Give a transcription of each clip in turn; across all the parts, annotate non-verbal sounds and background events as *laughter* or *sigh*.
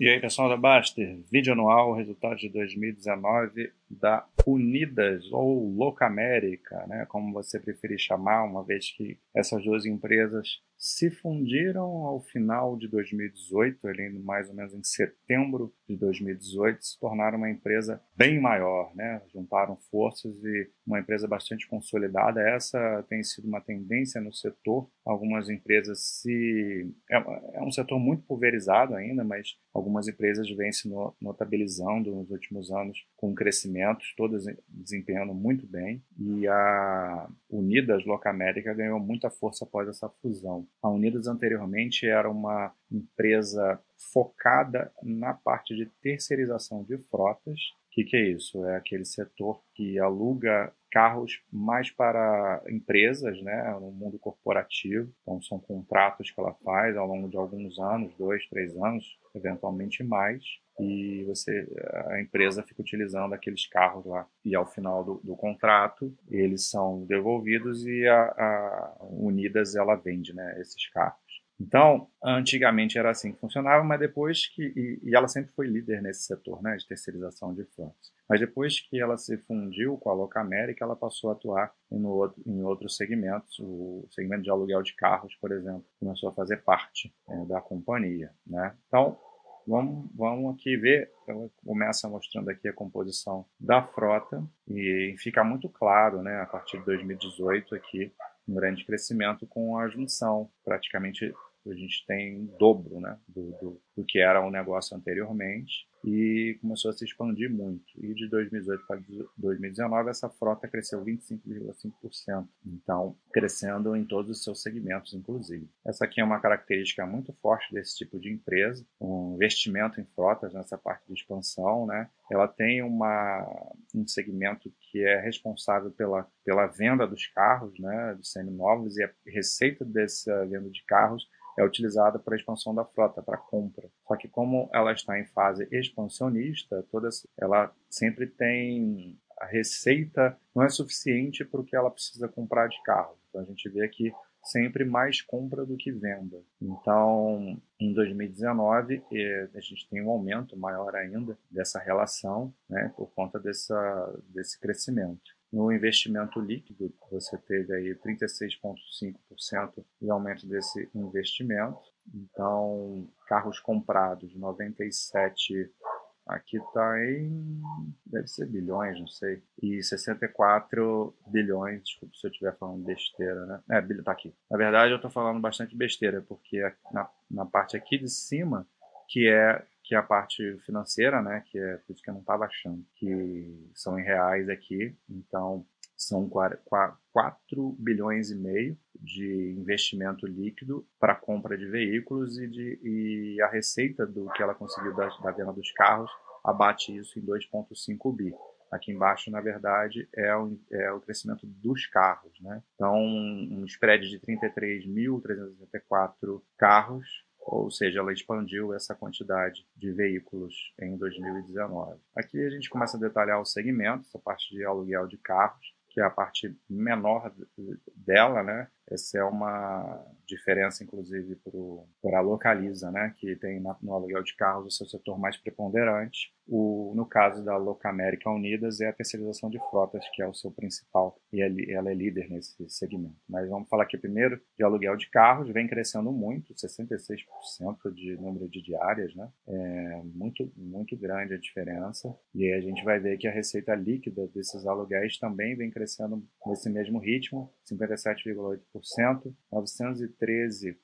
E aí, pessoal da Baster, vídeo anual, resultado de 2019 da Unidas ou Locamérica, né, como você preferir chamar, uma vez que essas duas empresas se fundiram ao final de 2018, ali mais ou menos em setembro de 2018, se tornaram uma empresa bem maior, né? Juntaram forças e uma empresa bastante consolidada. Essa tem sido uma tendência no setor. Algumas empresas se é, é um setor muito pulverizado ainda, mas algumas empresas vêm se notabilizando nos últimos anos com crescimentos, todas desempenhando muito bem. E a Unidas Locamérica ganhou muita força após essa fusão. A Unidas anteriormente era uma empresa focada na parte de terceirização de frotas. O que, que é isso? É aquele setor que aluga carros mais para empresas, né, no mundo corporativo. Então, são contratos que ela faz ao longo de alguns anos, dois, três anos, eventualmente mais. E você, a empresa fica utilizando aqueles carros lá. E ao final do, do contrato, eles são devolvidos e a, a Unidas ela vende né, esses carros. Então, antigamente era assim que funcionava, mas depois que. E, e ela sempre foi líder nesse setor, né, de terceirização de frotas. Mas depois que ela se fundiu com a Loca América, ela passou a atuar em, outro, em outros segmentos. O segmento de aluguel de carros, por exemplo, começou a fazer parte é, da companhia. Né? Então, vamos, vamos aqui ver. Ela começa mostrando aqui a composição da frota e fica muito claro, né, a partir de 2018 aqui, um grande crescimento com a junção, praticamente a gente tem um dobro né, do, do, do, que era o negócio anteriormente e começou a se expandir muito. E de 2018 para 2019 essa frota cresceu 25,5%, então crescendo em todos os seus segmentos, inclusive. Essa aqui é uma característica muito forte desse tipo de empresa, um investimento em frotas nessa parte de expansão, né? Ela tem uma, um segmento que é responsável pela, pela venda dos carros, né, dos seminovos e a receita dessa venda de carros é utilizada para a expansão da frota, para compra. Só que como ela está em fase expansionista, toda, ela sempre tem a receita não é suficiente para o que ela precisa comprar de carro. Então a gente vê aqui sempre mais compra do que venda. Então, em 2019, a gente tem um aumento maior ainda dessa relação, né, por conta dessa, desse crescimento. No investimento líquido, você teve aí 36,5% de aumento desse investimento. Então, carros comprados, 97 aqui está em deve ser bilhões, não sei, e 64 bilhões, desculpa se eu estiver falando besteira, né? É, tá aqui. Na verdade, eu estou falando bastante besteira, porque na, na parte aqui de cima, que é que é a parte financeira, né, que é por isso que eu não estava achando, que são em reais aqui, então são 4 bilhões e meio de investimento líquido para compra de veículos e, de, e a receita do que ela conseguiu da, da venda dos carros abate isso em 2,5 bi. Aqui embaixo, na verdade, é o, é o crescimento dos carros. Né? Então, um spread de 33.364 carros ou seja, ela expandiu essa quantidade de veículos em 2019. Aqui a gente começa a detalhar os segmentos, a parte de aluguel de carros, que é a parte menor dela, né? Essa é uma diferença, inclusive, para a Localiza, né? Que tem no aluguel de carros o seu setor mais preponderante. O, no caso da Locamérica Unidas, é a terceirização de frotas, que é o seu principal, e ela é líder nesse segmento. Mas vamos falar aqui primeiro de aluguel de carros, vem crescendo muito, 66% de número de diárias, né? É muito, muito grande a diferença. E aí a gente vai ver que a receita líquida desses aluguéis também vem crescendo nesse mesmo ritmo, 57,8%, 913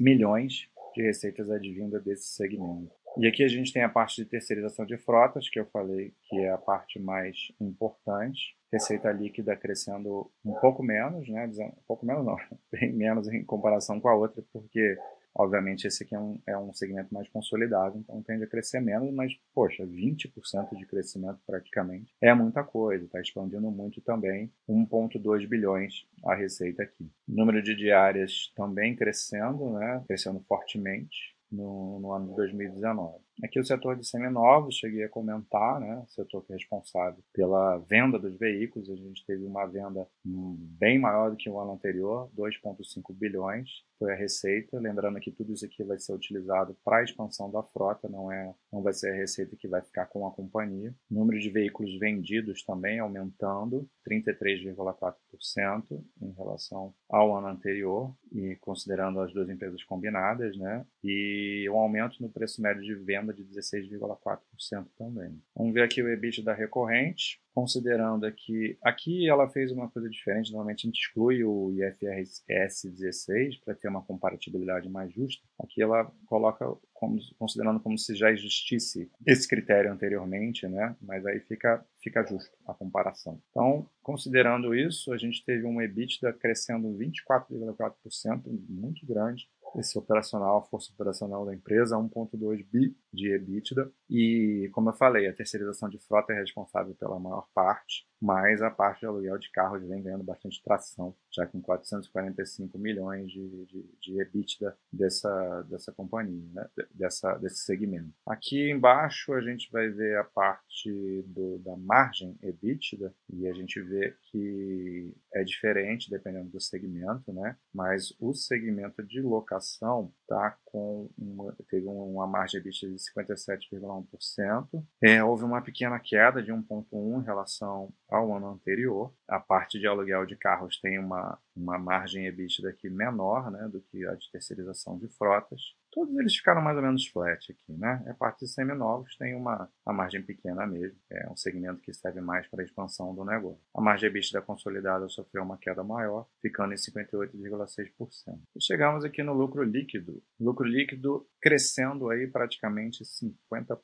milhões de receitas advindas desse segmento. E aqui a gente tem a parte de terceirização de frotas, que eu falei que é a parte mais importante. Receita líquida crescendo um pouco menos, né? Um pouco menos não, *laughs* bem menos em comparação com a outra, porque Obviamente, esse aqui é um, é um segmento mais consolidado, então tende a crescer menos, mas, poxa, 20% de crescimento praticamente é muita coisa, está expandindo muito também, 1,2 bilhões a receita aqui. número de diárias também crescendo, né? crescendo fortemente no, no ano de 2019. Aqui o setor de seminovos, cheguei a comentar, né? O setor que é responsável pela venda dos veículos. A gente teve uma venda bem maior do que o ano anterior, 2,5 bilhões foi a receita. Lembrando que tudo isso aqui vai ser utilizado para a expansão da frota, não, é, não vai ser a receita que vai ficar com a companhia. O número de veículos vendidos também aumentando, 33,4% em relação ao ano anterior, e considerando as duas empresas combinadas, né? E um aumento no preço médio de venda de 16,4% também. Vamos ver aqui o EBIT da recorrente considerando aqui, aqui ela fez uma coisa diferente, normalmente a gente exclui o IFRS 16 para ter uma comparatibilidade mais justa. Aqui ela coloca como, considerando como se já existisse esse critério anteriormente, né? Mas aí fica fica justo a comparação. Então, considerando isso, a gente teve um EBITDA crescendo 24,4%, muito grande, esse operacional, a força operacional da empresa, 1,2 bi de EBITDA. E, como eu falei, a terceirização de frota é responsável pela maior parte, mas a parte de aluguel de carros vem ganhando bastante tração, já com 445 milhões de, de, de EBITDA dessa, dessa companhia, né? dessa, desse segmento. Aqui embaixo a gente vai ver a parte do, da margem EBITDA e a gente vê que é diferente dependendo do segmento, né? mas o segmento de locação tá com uma, teve uma margem EBITDA de 57,1%. É, houve uma pequena queda de 1,1 em relação ao ano anterior. A parte de aluguel de carros tem uma, uma margem EBITDA aqui menor né, do que a de terceirização de frotas. Todos eles ficaram mais ou menos flat aqui, né? A parte de seminovos tem uma, uma margem pequena mesmo, é um segmento que serve mais para a expansão do negócio. A margem EBITDA consolidada sofreu uma queda maior, ficando em 58,6%. E chegamos aqui no lucro líquido. Lucro líquido crescendo aí praticamente 50%,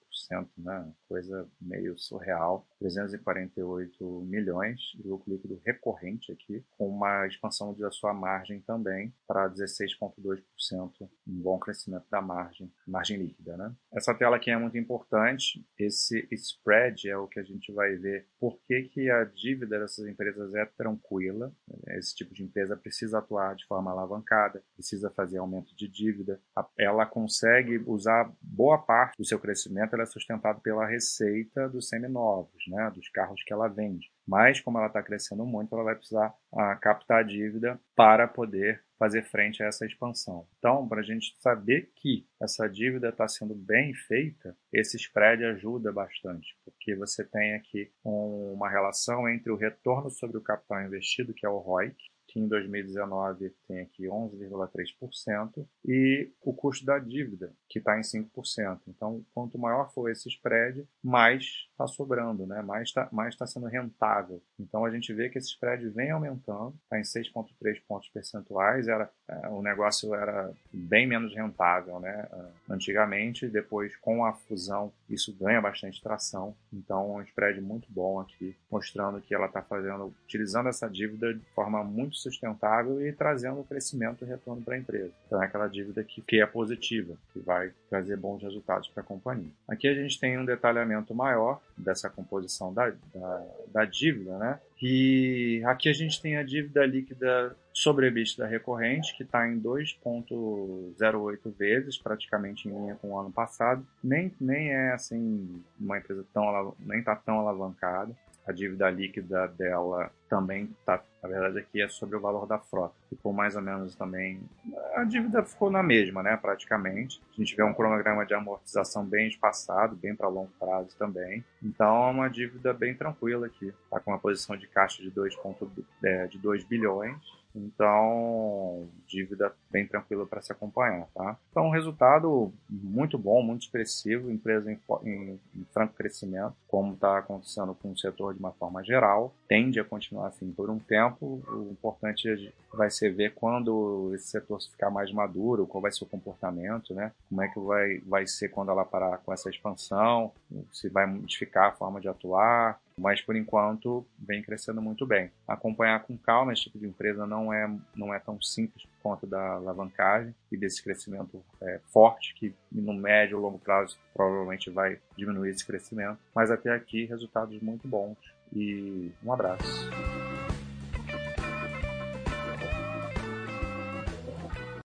né? Coisa meio surreal. 348 milhões de lucro líquido recorrente aqui, com uma expansão da sua margem também para 16,2%, um bom crescimento da margem, margem líquida, né? Essa tela aqui é muito importante. Esse spread é o que a gente vai ver por que, que a dívida dessas empresas é tranquila. Esse tipo de empresa precisa atuar de forma alavancada, precisa fazer aumento de dívida. Ela consegue usar boa parte do seu crescimento, ela é sustentado pela receita dos seminovos, né? Dos carros que ela vende. Mas, como ela está crescendo muito, ela vai precisar ah, captar dívida para poder fazer frente a essa expansão. Então, para a gente saber que essa dívida está sendo bem feita, esse spread ajuda bastante, porque você tem aqui uma relação entre o retorno sobre o capital investido, que é o ROIC, que em 2019 tem aqui 11,3%, e o custo da dívida, que está em 5%. Então, quanto maior for esse spread, mais está sobrando, né? mais está mais tá sendo rentável. Então, a gente vê que esse spread vem aumentando, está em 6,3 pontos percentuais. Era, é, o negócio era bem menos rentável né? antigamente, depois, com a fusão, isso ganha bastante tração. Então, um spread muito bom aqui, mostrando que ela está fazendo, utilizando essa dívida de forma muito sustentável e trazendo crescimento e retorno para a empresa. Então é aquela dívida que, que é positiva, que vai trazer bons resultados para a companhia. Aqui a gente tem um detalhamento maior dessa composição da, da, da dívida, né? E aqui a gente tem a dívida líquida sobre EBITDA recorrente, que está em 2,08 vezes, praticamente em linha com o ano passado. Nem, nem é assim uma empresa tão nem está tão alavancada a dívida líquida dela também está, na verdade aqui é sobre o valor da frota. Ficou mais ou menos também, a dívida ficou na mesma, né, praticamente. A gente vê um cronograma de amortização bem espaçado, bem para longo prazo também. Então é uma dívida bem tranquila aqui. Está com uma posição de caixa de 2, é, de 2 bilhões então, dívida bem tranquila para se acompanhar, tá? Então, um resultado muito bom, muito expressivo, empresa em, em, em franco crescimento, como está acontecendo com o setor de uma forma geral, tende a continuar assim por um tempo. O importante vai ser ver quando esse setor ficar mais maduro, qual vai ser o comportamento, né? Como é que vai, vai ser quando ela parar com essa expansão, se vai modificar a forma de atuar, mas por enquanto vem crescendo muito bem. Acompanhar com calma esse tipo de empresa não é, não é tão simples por conta da alavancagem e desse crescimento é, forte que no médio ou longo prazo provavelmente vai diminuir esse crescimento, mas até aqui resultados muito bons e um abraço.